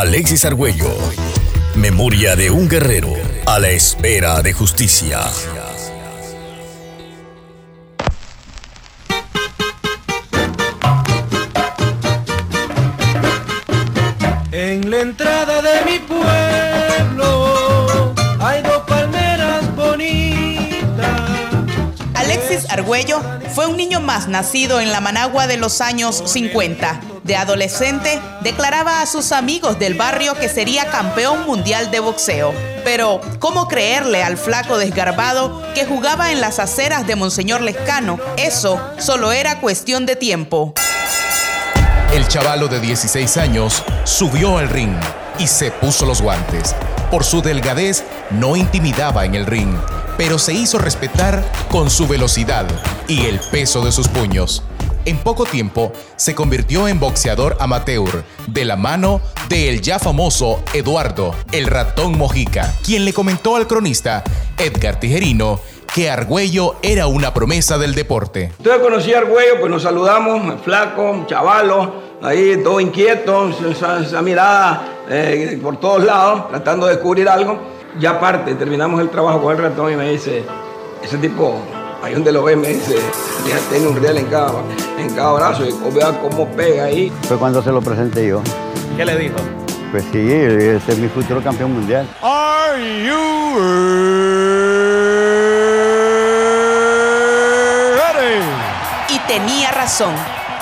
Alexis Argüello. Memoria de un guerrero a la espera de justicia. En la entrada de Fue un niño más nacido en la Managua de los años 50. De adolescente, declaraba a sus amigos del barrio que sería campeón mundial de boxeo. Pero, ¿cómo creerle al flaco desgarbado que jugaba en las aceras de Monseñor Lescano? Eso solo era cuestión de tiempo. El chavalo de 16 años subió al ring y se puso los guantes. Por su delgadez no intimidaba en el ring, pero se hizo respetar con su velocidad y el peso de sus puños. En poco tiempo se convirtió en boxeador amateur de la mano del ya famoso Eduardo, el ratón Mojica, quien le comentó al cronista Edgar Tijerino que Argüello era una promesa del deporte. Entonces conocí a Argüello, pues nos saludamos, flaco, chavalo, ahí todo inquieto, esa, mirada eh, por todos lados, tratando de descubrir algo. Ya aparte, terminamos el trabajo con el ratón y me dice, ese tipo, ahí donde lo ves, me dice, ya tiene un real en cada, en cada brazo y vea cómo pega ahí. Fue cuando se lo presenté yo. ¿Qué le dijo? Pues sí, ese es mi futuro campeón mundial. Y tenía razón.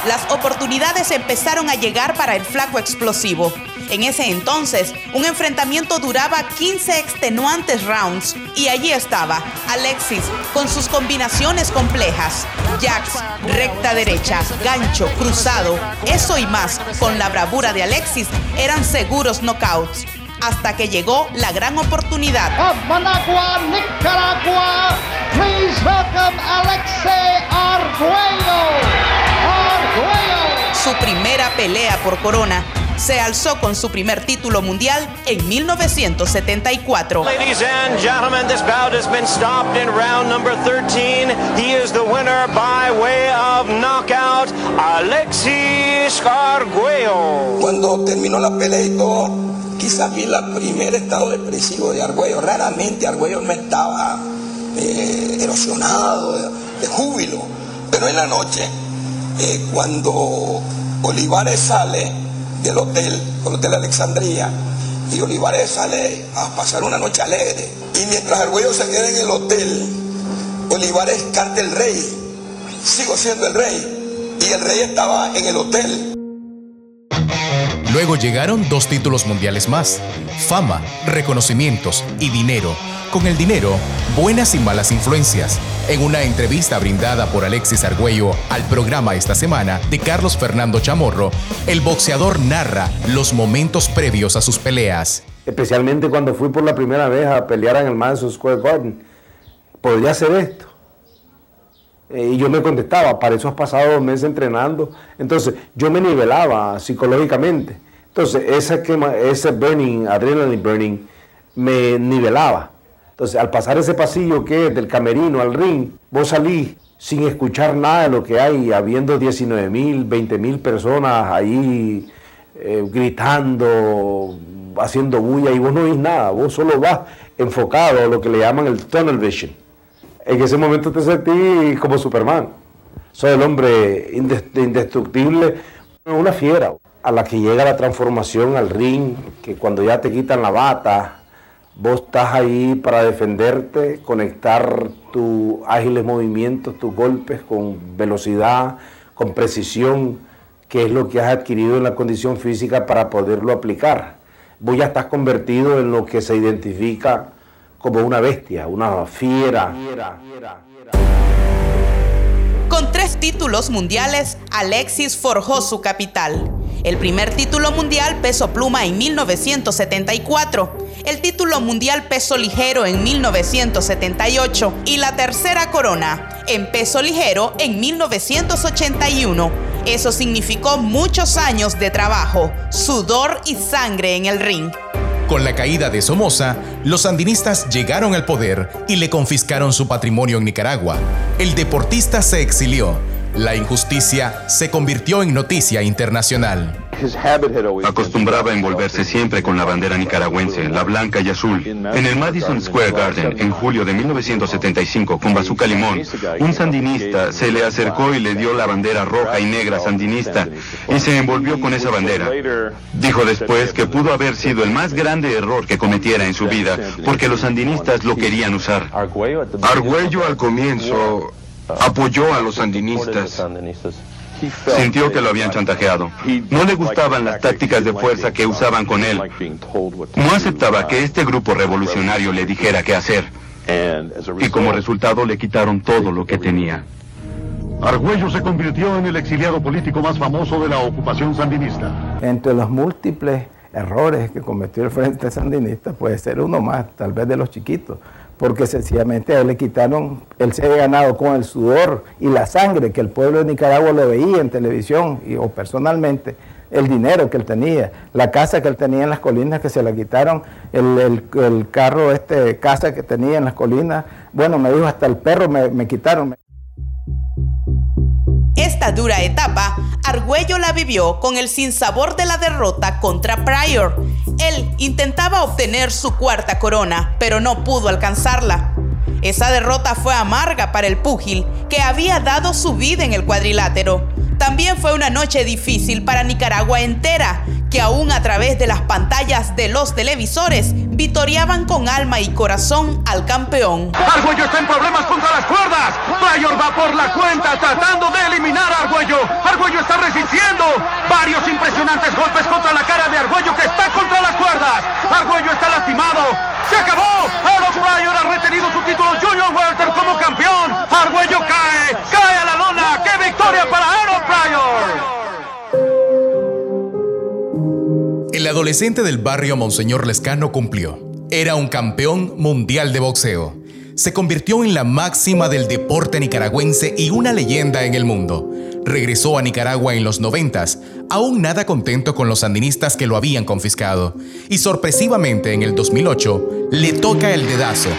Las oportunidades empezaron a llegar para el flaco explosivo. En ese entonces, un enfrentamiento duraba 15 extenuantes rounds y allí estaba Alexis con sus combinaciones complejas. Jacks, recta derecha, gancho, cruzado, eso y más, con la bravura de Alexis, eran seguros knockouts. Hasta que llegó la gran oportunidad. Managua, Nicaragua. Please welcome Alexei Arguello. Arguello. Su primera pelea por corona se alzó con su primer título mundial en 1974. Ladies and gentlemen, this bout has been stopped in round number 13. He is the winner by way of knockout, Alexis Arguello. Cuando terminó la pelea y todo, quizás vi el primer estado depresivo de Argüello. Raramente Argüello no estaba eh, erosionado, de, de júbilo. Pero en la noche, eh, cuando Olivares sale del hotel, del hotel Alexandría, y Olivares sale a pasar una noche alegre. Y mientras Argüello se queda en el hotel, Olivares canta el rey. Sigo siendo el rey. Y el rey estaba en el hotel. Luego llegaron dos títulos mundiales más, fama, reconocimientos y dinero. Con el dinero, buenas y malas influencias. En una entrevista brindada por Alexis Argüello al programa esta semana de Carlos Fernando Chamorro, el boxeador narra los momentos previos a sus peleas. Especialmente cuando fui por la primera vez a pelear en el Madison Square Garden. ¿Podría hacer esto? Eh, y yo me contestaba, para eso has pasado dos meses entrenando. Entonces, yo me nivelaba psicológicamente. Entonces, ese, ese burning, adrenaline burning, me nivelaba. Entonces, al pasar ese pasillo que es del camerino al ring, vos salís sin escuchar nada de lo que hay, habiendo 19 mil, 20 mil personas ahí eh, gritando, haciendo bulla, y vos no oís nada, vos solo vas enfocado a lo que le llaman el tunnel vision. En ese momento te sentí como Superman. Soy el hombre indes- indestructible, una fiera. A la que llega la transformación al ring, que cuando ya te quitan la bata, vos estás ahí para defenderte, conectar tus ágiles movimientos, tus golpes con velocidad, con precisión, que es lo que has adquirido en la condición física para poderlo aplicar. Vos ya estás convertido en lo que se identifica como una bestia, una fiera. Tres títulos mundiales, Alexis forjó su capital. El primer título mundial peso pluma en 1974, el título mundial peso ligero en 1978 y la tercera corona en peso ligero en 1981. Eso significó muchos años de trabajo, sudor y sangre en el ring. Con la caída de Somoza, los sandinistas llegaron al poder y le confiscaron su patrimonio en Nicaragua. El deportista se exilió. La injusticia se convirtió en noticia internacional. Acostumbraba a envolverse siempre con la bandera nicaragüense, la blanca y azul. En el Madison Square Garden, en julio de 1975, con Bazooka Limón, un sandinista se le acercó y le dio la bandera roja y negra sandinista y se envolvió con esa bandera. Dijo después que pudo haber sido el más grande error que cometiera en su vida, porque los sandinistas lo querían usar. Argüello al comienzo apoyó a los sandinistas. Sintió que lo habían chantajeado. No le gustaban las tácticas de fuerza que usaban con él. No aceptaba que este grupo revolucionario le dijera qué hacer. Y como resultado le quitaron todo lo que tenía. Argüello se convirtió en el exiliado político más famoso de la ocupación sandinista. Entre los múltiples errores que cometió el Frente Sandinista puede ser uno más, tal vez de los chiquitos porque sencillamente a él le quitaron, él se ganado con el sudor y la sangre que el pueblo de Nicaragua lo veía en televisión y, o personalmente, el dinero que él tenía, la casa que él tenía en las colinas que se la quitaron, el, el, carro, este casa que tenía en las colinas, bueno, me dijo hasta el perro me, me quitaron. Esta dura etapa, Argüello la vivió con el sinsabor de la derrota contra Pryor. Él intentaba obtener su cuarta corona, pero no pudo alcanzarla. Esa derrota fue amarga para el púgil, que había dado su vida en el cuadrilátero. También fue una noche difícil para Nicaragua entera, que aún a través de las pantallas de los televisores vitoreaban con alma y corazón al campeón. Argüello está en problemas contra las cuerdas. Pryor va por la cuenta tratando de eliminar a Argüello. Argüello está resistiendo. Varios impresionantes golpes contra la cara de Argüello que está contra las cuerdas. Argüello está lastimado. ¡Se acabó! Aaron Pryor ha retenido su título Junior Welter como campeón. Argüello cae, cae a la lona. ¡Qué victoria para Aaron Pryor! El adolescente del barrio Monseñor Lescano cumplió. Era un campeón mundial de boxeo. Se convirtió en la máxima del deporte nicaragüense y una leyenda en el mundo. Regresó a Nicaragua en los noventas, aún nada contento con los sandinistas que lo habían confiscado. Y sorpresivamente en el 2008 le toca el dedazo.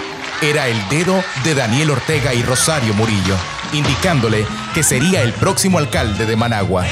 Era el dedo de Daniel Ortega y Rosario Murillo, indicándole que sería el próximo alcalde de Managua.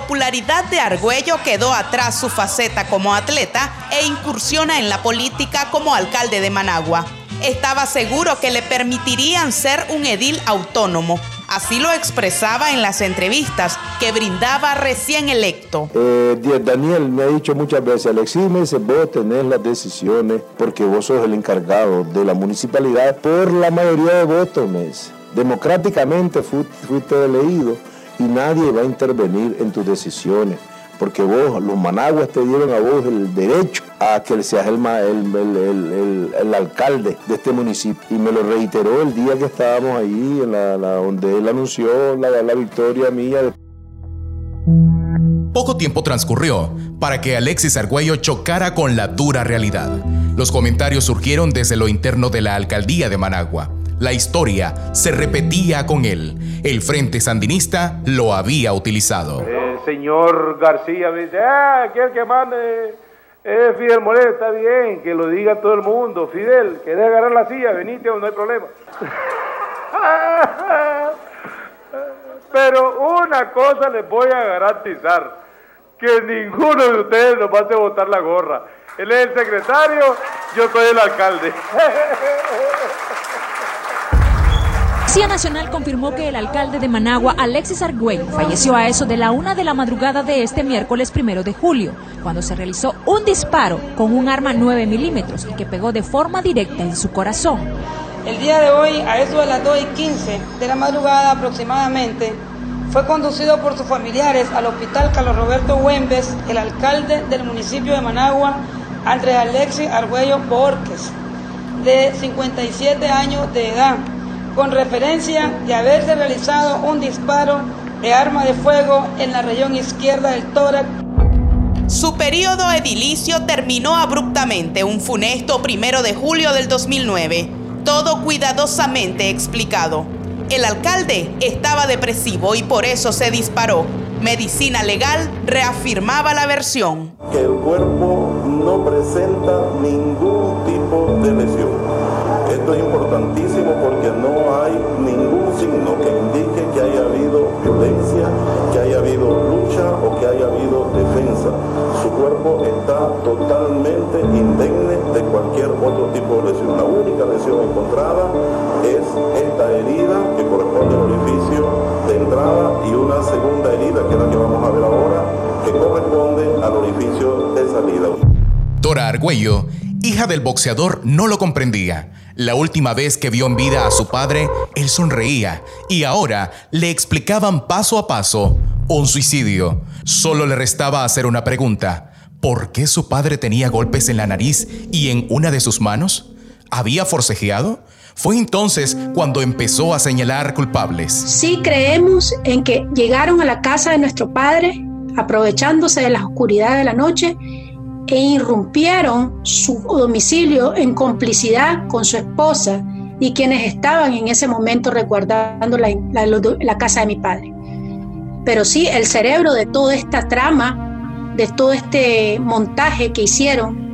Popularidad de Argüello quedó atrás su faceta como atleta e incursiona en la política como alcalde de Managua. Estaba seguro que le permitirían ser un edil autónomo. Así lo expresaba en las entrevistas que brindaba recién electo. Eh, Daniel me ha dicho muchas veces, Alexis me dice, vos tenés las decisiones porque vos sos el encargado de la municipalidad por la mayoría de votos, me Democráticamente fuiste elegido y nadie va a intervenir en tus decisiones, porque vos, los managuas te dieron a vos el derecho a que seas el, el, el, alcalde de este municipio. Y me lo reiteró el día que estábamos ahí, en la, donde él anunció la, la victoria mía. Poco tiempo transcurrió para que Alexis Argüello chocara con la dura realidad. Los comentarios surgieron desde lo interno de la alcaldía de Managua. La historia se repetía con él. El Frente Sandinista lo había utilizado. El señor García me dice, ah, aquel que mande es Fidel Moreno, está bien, que lo diga todo el mundo. Fidel, ¿querés agarrar la silla? Venite no hay problema. Pero una cosa les voy a garantizar, que ninguno de ustedes nos va a hacer botar la gorra. Él es el secretario, yo soy el alcalde. Policía Nacional confirmó que el alcalde de Managua, Alexis Argüello, falleció a eso de la una de la madrugada de este miércoles primero de julio, cuando se realizó un disparo con un arma 9 milímetros que pegó de forma directa en su corazón. El día de hoy, a eso de las 2 y 15 de la madrugada aproximadamente, fue conducido por sus familiares al hospital Carlos Roberto Huembes, el alcalde del municipio de Managua, Andrés Alexis Argüello Borges, de 57 años de edad con referencia de haberse realizado un disparo de arma de fuego en la región izquierda del tórax. Su periodo edilicio terminó abruptamente un funesto primero de julio del 2009, todo cuidadosamente explicado. El alcalde estaba depresivo y por eso se disparó. Medicina Legal reafirmaba la versión. Que el cuerpo no presenta ningún tipo de lesión Esto es importantísimo porque no hay ningún signo que indique que haya habido violencia, que haya habido lucha o que haya habido defensa. Su cuerpo está totalmente indemne de cualquier otro tipo de lesión. La única lesión encontrada es esta herida que corresponde al orificio de entrada y una segunda herida que es la que vamos a ver ahora que corresponde al orificio de salida. Dora Argüello, hija del boxeador, no lo comprendía. La última vez que vio en vida a su padre, él sonreía y ahora le explicaban paso a paso un suicidio. Solo le restaba hacer una pregunta. ¿Por qué su padre tenía golpes en la nariz y en una de sus manos? ¿Había forcejeado? Fue entonces cuando empezó a señalar culpables. Sí creemos en que llegaron a la casa de nuestro padre, aprovechándose de la oscuridad de la noche, e irrumpieron su domicilio en complicidad con su esposa y quienes estaban en ese momento resguardando la, la, casa de mi padre. Pero sí, el cerebro de toda esta trama, de todo este montaje que hicieron,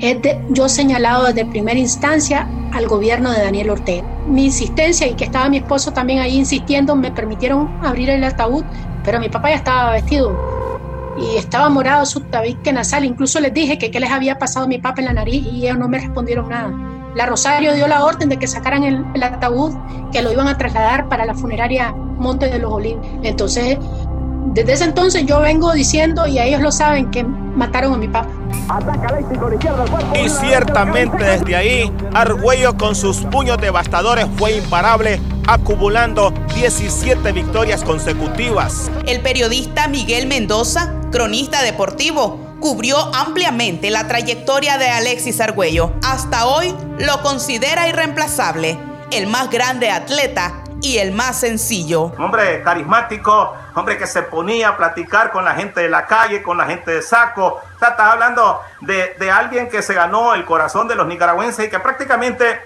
es yo señalado desde primera instancia al gobierno de Daniel Ortega. Mi insistencia y que estaba mi esposo también ahí insistiendo me permitieron abrir el ataúd, pero mi papá ya estaba vestido y estaba morado su tabique nasal. Incluso les dije que qué les había pasado mi papá en la nariz y ellos no me respondieron nada. La Rosario dio la orden de que sacaran el, el ataúd, que lo iban a trasladar para la funeraria Monte de los Olivos. Entonces, desde ese entonces yo vengo diciendo, y ellos lo saben, que mataron a mi papá. Y ciertamente desde ahí, Argüello con sus puños devastadores fue imparable, acumulando 17 victorias consecutivas. El periodista Miguel Mendoza, cronista deportivo, cubrió ampliamente la trayectoria de Alexis Argüello. Hasta hoy lo considera irreemplazable, el más grande atleta y el más sencillo. Hombre carismático, hombre que se ponía a platicar con la gente de la calle, con la gente de saco. O sea, estás hablando de, de alguien que se ganó el corazón de los nicaragüenses y que prácticamente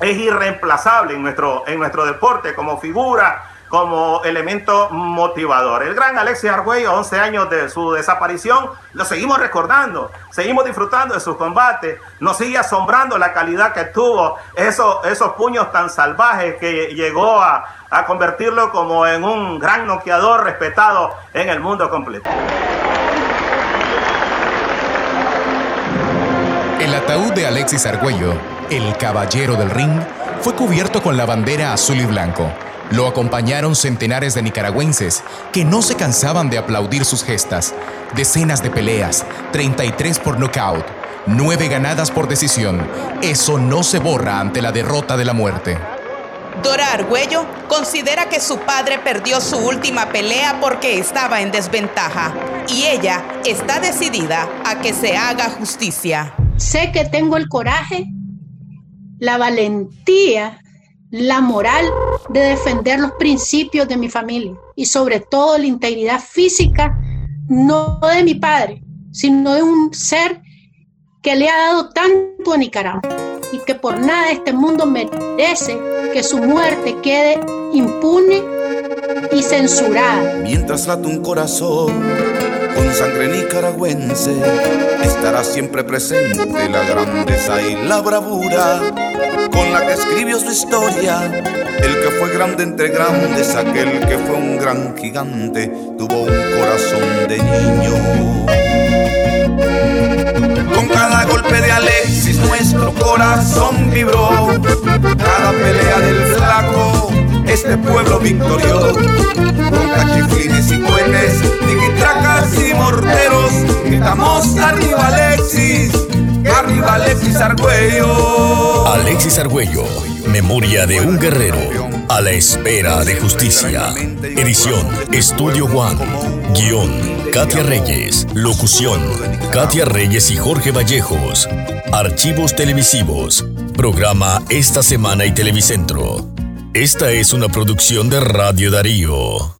es irreemplazable en nuestro, en nuestro deporte como figura, como elemento motivador. El gran Alexis Argüello, 11 años de su desaparición, lo seguimos recordando, seguimos disfrutando de sus combates, nos sigue asombrando la calidad que tuvo, esos, esos puños tan salvajes que llegó a, a convertirlo como en un gran noqueador respetado en el mundo completo. El ataúd de Alexis Argüello, el caballero del ring, fue cubierto con la bandera azul y blanco lo acompañaron centenares de nicaragüenses que no se cansaban de aplaudir sus gestas. Decenas de peleas, 33 por nocaut, 9 ganadas por decisión. Eso no se borra ante la derrota de la muerte. Dora Argüello considera que su padre perdió su última pelea porque estaba en desventaja y ella está decidida a que se haga justicia. Sé que tengo el coraje, la valentía la moral de defender los principios de mi familia y sobre todo la integridad física, no de mi padre, sino de un ser que le ha dado tanto a Nicaragua y que por nada este mundo merece que su muerte quede impune y censurada. Mientras late un corazón sangre nicaragüense, estará siempre presente la grandeza y la bravura con la que escribió su historia. El que fue grande entre grandes, aquel que fue un gran gigante, tuvo un corazón de niño. Con cada golpe de Alexis nuestro corazón vibró. Cada pelea del flaco, este pueblo victorioso. Con cachiflines y cohetes, tiquitracas y morteros, gritamos arriba Alexis Arriba Alexis Argüello. Alexis Argüello, memoria de un guerrero a la espera de justicia. Edición Estudio One. Guión Katia Reyes. Locución Katia Reyes y Jorge Vallejos. Archivos televisivos. Programa Esta Semana y Televicentro. Esta es una producción de Radio Darío.